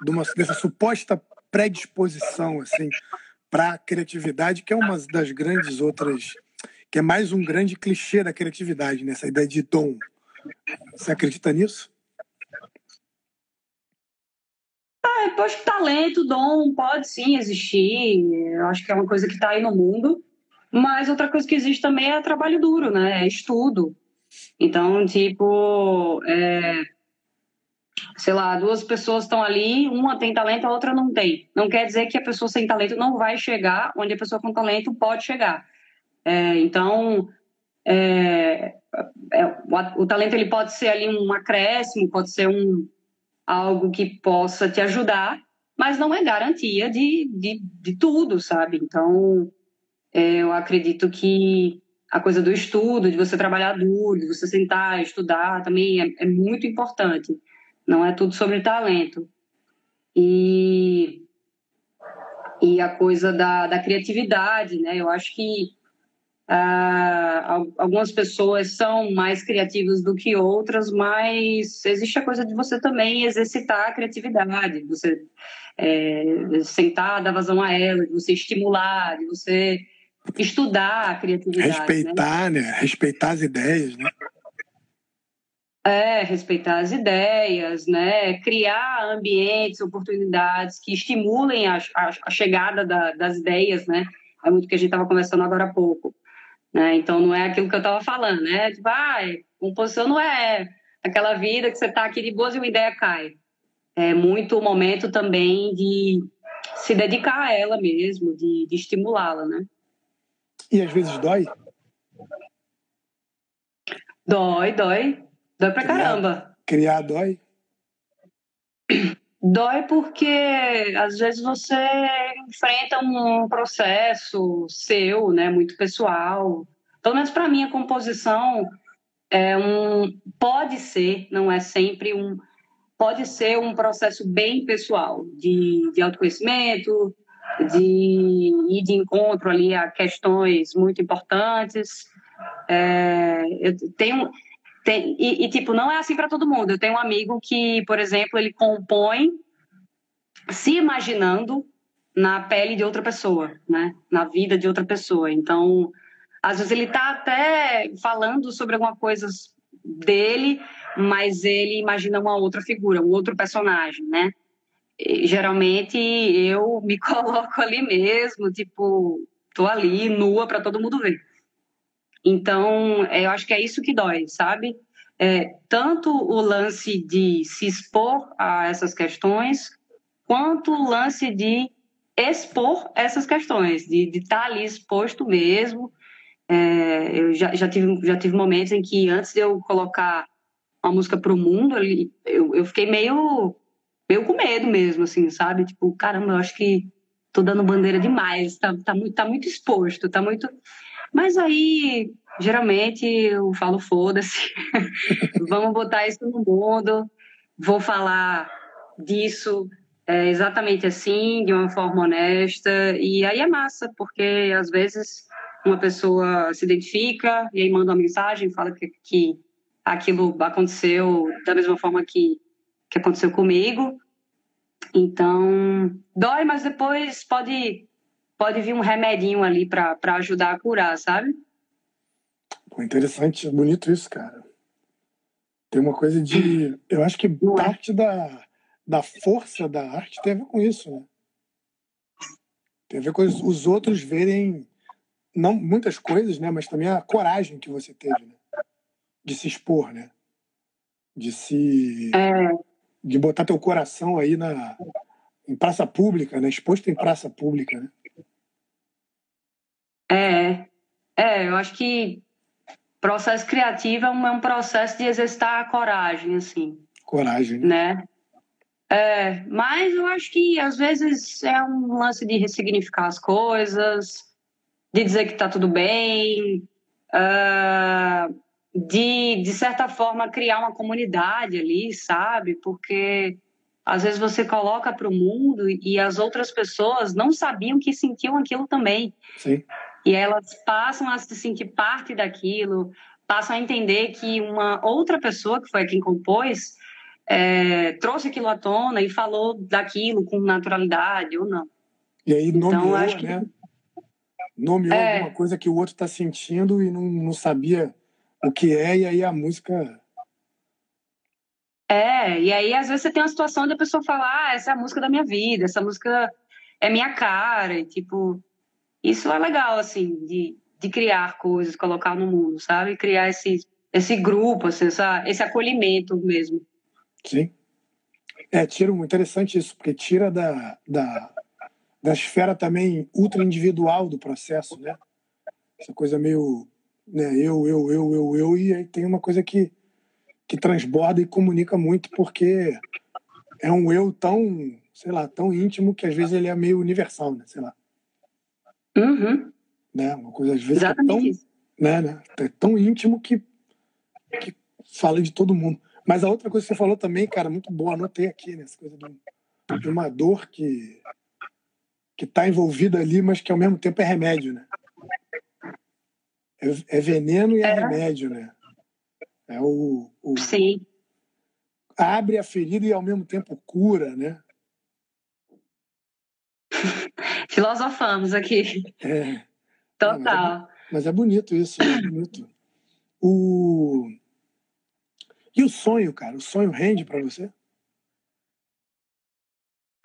de uma- dessa suposta predisposição assim para a criatividade, que é uma das grandes outras, que é mais um grande clichê da criatividade, nessa ideia de dom. Você acredita nisso? É, eu acho que talento, dom, pode sim existir. Eu acho que é uma coisa que está aí no mundo. Mas outra coisa que existe também é trabalho duro, né? É estudo. Então, tipo, é, sei lá, duas pessoas estão ali, uma tem talento, a outra não tem. Não quer dizer que a pessoa sem talento não vai chegar onde a pessoa com talento pode chegar. É, então, é, é, o, o talento ele pode ser ali um acréscimo, pode ser um algo que possa te ajudar, mas não é garantia de, de, de tudo, sabe? Então, é, eu acredito que a coisa do estudo, de você trabalhar duro, de você sentar, estudar, também é, é muito importante. Não é tudo sobre talento. E, e a coisa da, da criatividade, né? Eu acho que ah, al- algumas pessoas são mais criativas do que outras, mas existe a coisa de você também exercitar a criatividade, de você é, sentar, dar vazão a ela, de você estimular, de você estudar a criatividade. né? Respeitar, né? Respeitar as ideias, né? É, respeitar as ideias, né? Criar ambientes, oportunidades que estimulem a, a, a chegada da- das ideias, né? É muito o que a gente estava conversando agora há pouco. Né? Então, não é aquilo que eu estava falando, né? Tipo, ah, composição não é aquela vida que você está aqui de boas e uma ideia cai. É muito o momento também de se dedicar a ela mesmo, de, de estimulá-la, né? E às vezes dói. Dói, dói. Dói pra caramba. Criar dói. Dói porque às vezes você enfrenta um processo seu, né, muito pessoal. Pelo menos para mim a composição é um pode ser, não é sempre um pode ser um processo bem pessoal de, de autoconhecimento, de ir de encontro ali a questões muito importantes, É, eu tenho, tem, e, e, tipo, não é assim para todo mundo. Eu tenho um amigo que, por exemplo, ele compõe se imaginando na pele de outra pessoa, né? Na vida de outra pessoa. Então, às vezes ele está até falando sobre alguma coisa dele, mas ele imagina uma outra figura, um outro personagem, né? E, geralmente eu me coloco ali mesmo, tipo, tô ali nua para todo mundo ver. Então, é, eu acho que é isso que dói, sabe? É, tanto o lance de se expor a essas questões, quanto o lance de expor essas questões, de estar tá ali exposto mesmo. É, eu já, já, tive, já tive momentos em que, antes de eu colocar uma música para o mundo, eu, eu fiquei meio, meio com medo mesmo, assim, sabe? Tipo, caramba, eu acho que tô dando bandeira demais, tá, tá, muito, tá muito exposto, tá muito. Mas aí, geralmente, eu falo, foda-se, vamos botar isso no mundo, vou falar disso é, exatamente assim, de uma forma honesta, e aí é massa, porque às vezes uma pessoa se identifica e aí manda uma mensagem, fala que, que aquilo aconteceu da mesma forma que, que aconteceu comigo. Então, dói, mas depois pode, pode vir um remedinho ali para ajudar a curar, sabe? Pô, interessante, bonito isso, cara. Tem uma coisa de. Eu acho que Não é? parte é? da, da força da arte tem a ver com isso, né? Tem a ver com os, os outros verem não muitas coisas, né? Mas também a coragem que você teve, né? De se expor, né? De se. É. De botar teu coração aí na, em praça pública, né? Exposto em praça pública, né? É. É, eu acho que processo criativo é um, é um processo de exercitar a coragem, assim. Coragem. Né? É, mas eu acho que às vezes é um lance de ressignificar as coisas, de dizer que está tudo bem, uh, de, de certa forma, criar uma comunidade ali, sabe? Porque às vezes você coloca para o mundo e as outras pessoas não sabiam que sentiam aquilo também. Sim. E elas passam a se sentir parte daquilo, passam a entender que uma outra pessoa, que foi quem compôs, é, trouxe aquilo à tona e falou daquilo com naturalidade ou não. E aí nomeou, então, acho que... né? Nomeou é... alguma coisa que o outro está sentindo e não, não sabia o que é, e aí a música. É, e aí às vezes você tem uma situação onde a pessoa fala, ah, essa é a música da minha vida, essa música é minha cara, e tipo, isso é legal, assim, de, de criar coisas, colocar no mundo, sabe? Criar esse, esse grupo, assim, essa, esse acolhimento mesmo. Sim. É, tira interessante isso, porque tira da, da, da esfera também ultra individual do processo, né? Essa coisa meio né, eu, eu, eu, eu, eu, e aí tem uma coisa que, que transborda e comunica muito, porque é um eu tão, sei lá, tão íntimo que às vezes ele é meio universal, né? Sei lá. Uhum. Né? Uma coisa às vezes é tão, né, né? É tão íntimo que, que fala de todo mundo. Mas a outra coisa que você falou também, cara, muito boa, anotei aqui, né? Essa coisa de, de uma dor que que está envolvida ali, mas que ao mesmo tempo é remédio, né? É, é veneno e é, é, remédio, né? É o, o, Sim. Abre a ferida e ao mesmo tempo cura, né? Filosofamos aqui. É. Total. mas, é, mas, é, bonito isso, é bonito. O... E o sonho, cara? O sonho rende para você?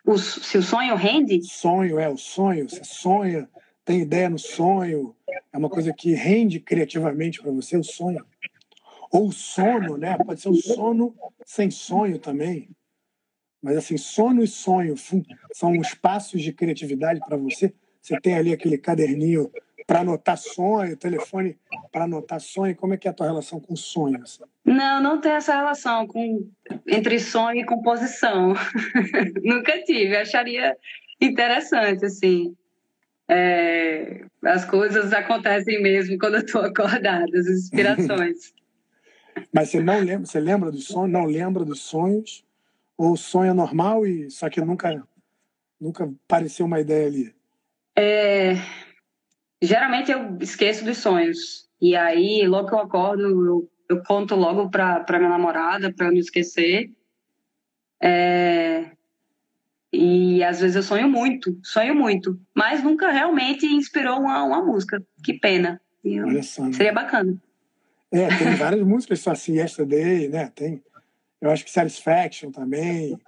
O, se o sonho rende? Sonho, é, o sonho. Você sonha, tem ideia no sonho. É uma coisa que rende criativamente para você, o sonho. Ou o sono, né? Pode ser o sono sem sonho também. Mas assim, sono e sonho são espaços de criatividade para você. Você tem ali aquele caderninho para anotar sonho, telefone para anotar sonho? Como é que é a tua relação com sonhos? Não, não tem essa relação com entre sonho e composição. Nunca tive. Acharia interessante, assim. É, as coisas acontecem mesmo quando eu estou acordada, as inspirações. Mas você não lembra, você lembra dos sonhos? Não lembra dos sonhos? Ou sonha normal e só que nunca, nunca apareceu uma ideia ali? É, Geralmente eu esqueço dos sonhos. E aí, logo que eu acordo, eu, eu conto logo para minha namorada, para eu não esquecer. É... E às vezes eu sonho muito, sonho muito, mas nunca realmente inspirou uma, uma música. Que pena. Eu... Olha só, né? Seria bacana. É, tem várias músicas só assim, Yesterday, né? Tem, eu acho que Satisfaction também,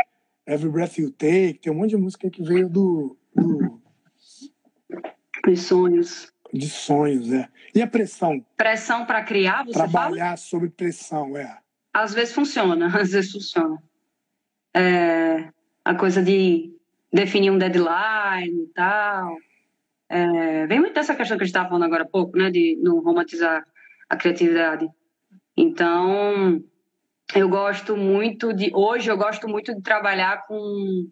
Every Breath You Take, tem um monte de música que veio do. do... Dos sonhos. De sonhos, é. E a pressão? Pressão para criar, você Trabalhar fala? sob pressão, é. Às vezes funciona, às vezes funciona. É, a coisa de definir um deadline e tal. É, vem muito dessa questão que a gente estava falando agora há pouco, né? De não romantizar a criatividade. Então, eu gosto muito de. Hoje, eu gosto muito de trabalhar com,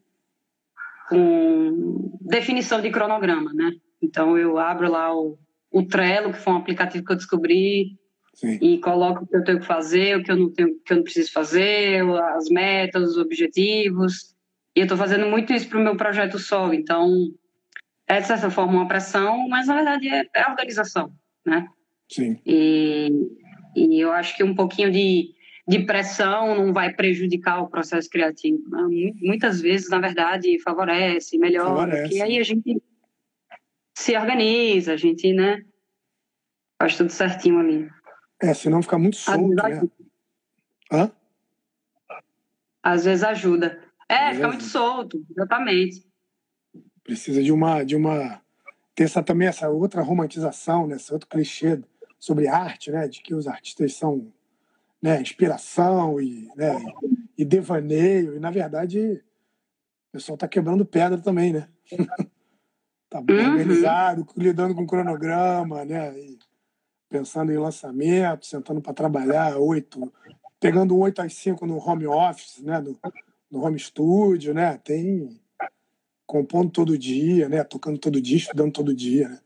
com definição de cronograma, né? Então, eu abro lá o, o Trello, que foi um aplicativo que eu descobri, Sim. e coloco o que eu tenho que fazer, o que eu não, tenho, que eu não preciso fazer, as metas, os objetivos. E eu estou fazendo muito isso para o meu projeto solo. Então, é de certa forma uma pressão, mas na verdade é, é organização, né? Sim. E, e eu acho que um pouquinho de, de pressão não vai prejudicar o processo criativo. Né? Muitas vezes, na verdade, favorece, melhora, favorece. porque aí a gente se organiza, a gente, né, faz tudo certinho ali. É, senão fica muito solto, né? Hã? Às vezes ajuda. É, Às fica muito solto, exatamente. Precisa de uma, de uma ter essa, também essa outra romantização, né, esse outro clichê sobre arte, né, de que os artistas são né, inspiração e, né, e devaneio, e na verdade o pessoal está quebrando pedra também, né? tá bem uhum. organizado, lidando com cronograma, né? E pensando em lançamento, sentando para trabalhar oito, pegando oito às cinco no home office, né? No, no home studio, né? Tem compondo todo dia, né? Tocando todo dia, estudando todo dia, né?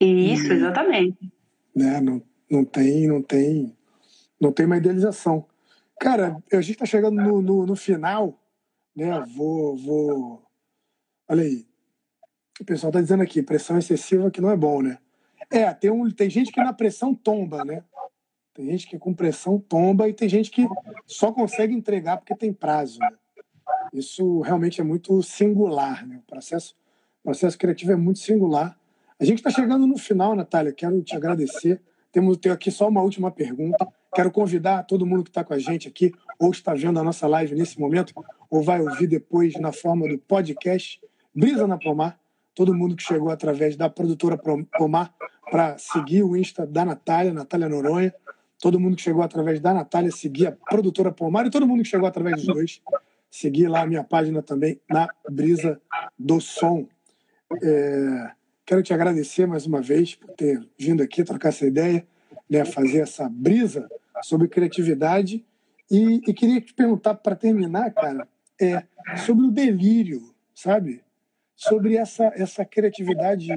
Isso, e, exatamente. Né? Não, não tem, não tem, não tem uma idealização. Cara, a gente está chegando no, no, no, final, né? Vou, vou, olha aí, o pessoal está dizendo aqui, pressão excessiva que não é bom, né? É, tem, um, tem gente que na pressão tomba, né? Tem gente que com pressão tomba e tem gente que só consegue entregar porque tem prazo. Né? Isso realmente é muito singular, né? O processo, o processo criativo é muito singular. A gente está chegando no final, Natália. Quero te agradecer. Temos tenho aqui só uma última pergunta. Quero convidar todo mundo que está com a gente aqui, ou está vendo a nossa live nesse momento, ou vai ouvir depois na forma do podcast Brisa na Pomar. Todo mundo que chegou através da produtora Pomar para seguir o Insta da Natália, Natália Noronha. Todo mundo que chegou através da Natália seguir a produtora Pomar e todo mundo que chegou através dos dois seguir lá a minha página também na Brisa do Som. É, quero te agradecer mais uma vez por ter vindo aqui trocar essa ideia, né, fazer essa brisa sobre criatividade. E, e queria te perguntar, para terminar, cara, é, sobre o delírio, sabe? Sobre essa, essa criatividade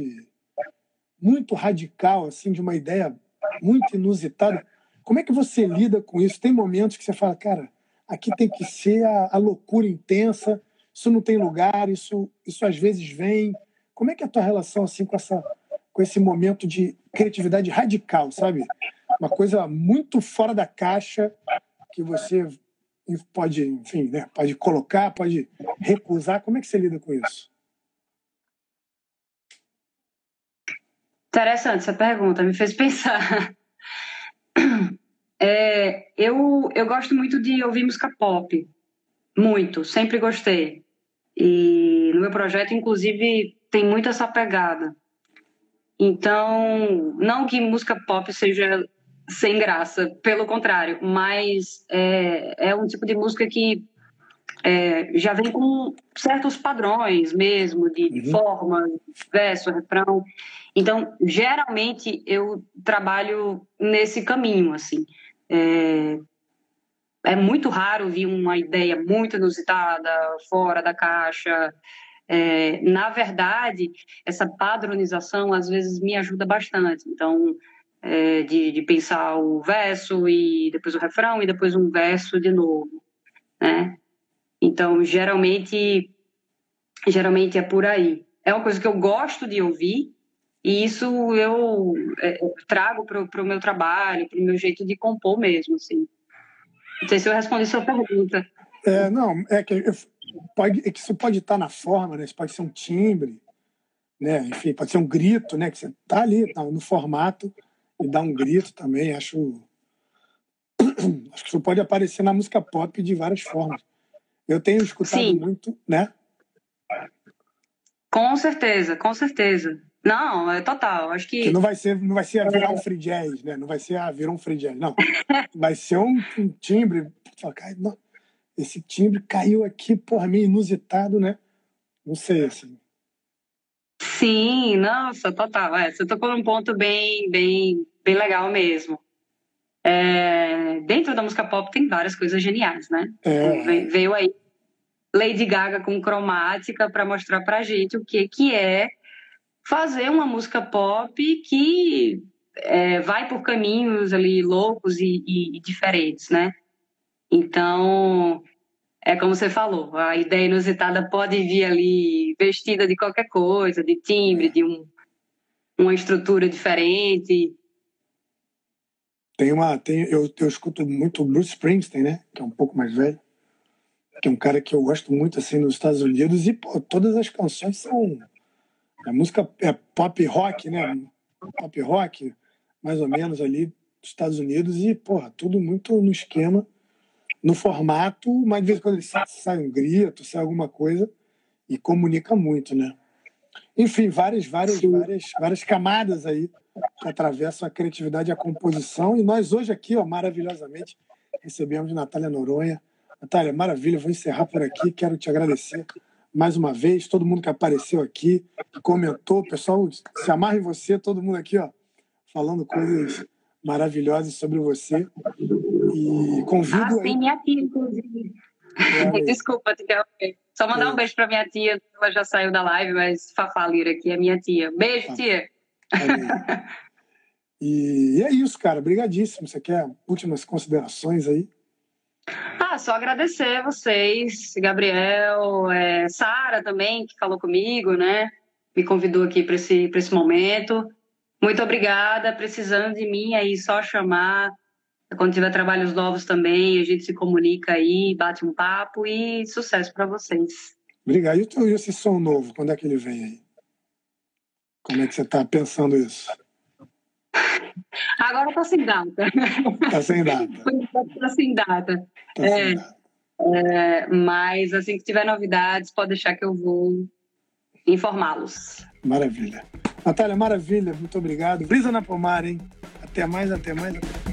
muito radical, assim, de uma ideia muito inusitada. Como é que você lida com isso? Tem momentos que você fala, cara, aqui tem que ser a, a, loucura intensa, isso não tem lugar, isso, isso às vezes vem. Como é que é a tua relação assim com essa com esse momento de criatividade radical, sabe? Uma coisa muito fora da caixa que você pode, enfim, né, pode colocar, pode recusar. Como é que você lida com isso? Interessante essa pergunta, me fez pensar. É, eu, eu gosto muito de ouvir música pop. Muito, sempre gostei. E no meu projeto, inclusive, tem muito essa pegada. Então, não que música pop seja sem graça, pelo contrário, mas é, é um tipo de música que é, já vem com certos padrões mesmo, de, de uhum. forma, verso, refrão. Então, geralmente, eu trabalho nesse caminho, assim. É, é muito raro vir uma ideia muito inusitada, fora da caixa. É, na verdade, essa padronização às vezes me ajuda bastante. Então, é, de, de, pensar o verso e depois o refrão e depois um verso de novo, né? Então, geralmente, geralmente é por aí. É uma coisa que eu gosto de ouvir, E isso eu é, trago para o meu trabalho, para o meu jeito de compor mesmo, assim. Não sei se eu respondi sua pergunta. É, não, é que, pode, é que isso pode estar na forma, né? Isso pode ser um timbre, né? Enfim, pode ser um grito, né? Que você tá ali tá no formato e dá um grito também. Acho, acho que isso pode aparecer na música pop de várias formas. Eu tenho escutado Sim. muito, né? Com certeza, com certeza. Não, é total. Acho que. que não vai ser, não vai ser a virar um free jazz, né? Não vai ser a virar um free jazz, não. vai ser um, um timbre. Esse timbre caiu aqui, porra, meio inusitado, né? Não sei, assim. Sim, nossa, total. É, você tocou num ponto bem, bem, bem legal mesmo. É, dentro da música pop tem várias coisas geniais, né? É. Veio aí Lady Gaga com cromática para mostrar pra gente o que, que é fazer uma música pop que é, vai por caminhos ali loucos e, e, e, diferentes, né? Então, é como você falou, a ideia inusitada pode vir ali vestida de qualquer coisa, de timbre, de um, uma estrutura diferente. Tem uma, tem, eu, eu escuto muito Bruce Springsteen, né? Que é um pouco mais velho, que é um cara que eu gosto muito assim nos Estados Unidos e pô, todas as canções são a música é pop rock, né? Pop rock, mais ou menos ali dos Estados Unidos e, porra, tudo muito no esquema, no formato, mas de vez em quando ele sai, sai um grito, sai alguma coisa e comunica muito, né? Enfim, várias, várias, várias, várias camadas aí que atravessam a criatividade e a composição. E nós hoje aqui, ó, maravilhosamente, recebemos Natália Noronha. Natália, maravilha, vou encerrar por aqui. Quero te agradecer mais uma vez, todo mundo que apareceu aqui, que comentou, pessoal, se amarra em você, todo mundo aqui, ó, falando coisas maravilhosas sobre você. E convido. Ah, sim, minha tia, inclusive. Desculpa te interromper. Só mandar é. um beijo para minha tia, ela já saiu da live, mas Fafá Lira aqui é minha tia. Beijo, ah, tia. E é isso, cara. Obrigadíssimo. Você quer últimas considerações aí? Ah, só agradecer a vocês, Gabriel, é, Sara também, que falou comigo, né? Me convidou aqui para esse, esse momento. Muito obrigada. Precisando de mim aí, só chamar. Quando tiver trabalhos novos também, a gente se comunica aí, bate um papo e sucesso para vocês. Obrigado. E esse som novo, quando é que ele vem aí? Como é que você está pensando isso? Agora está sem data. Está sem data. Está sem data. Tá é, sem data. É, mas assim que tiver novidades, pode deixar que eu vou informá-los. Maravilha. Natália, maravilha, muito obrigado. Brisa na pomar, hein? Até mais, até mais. Até mais.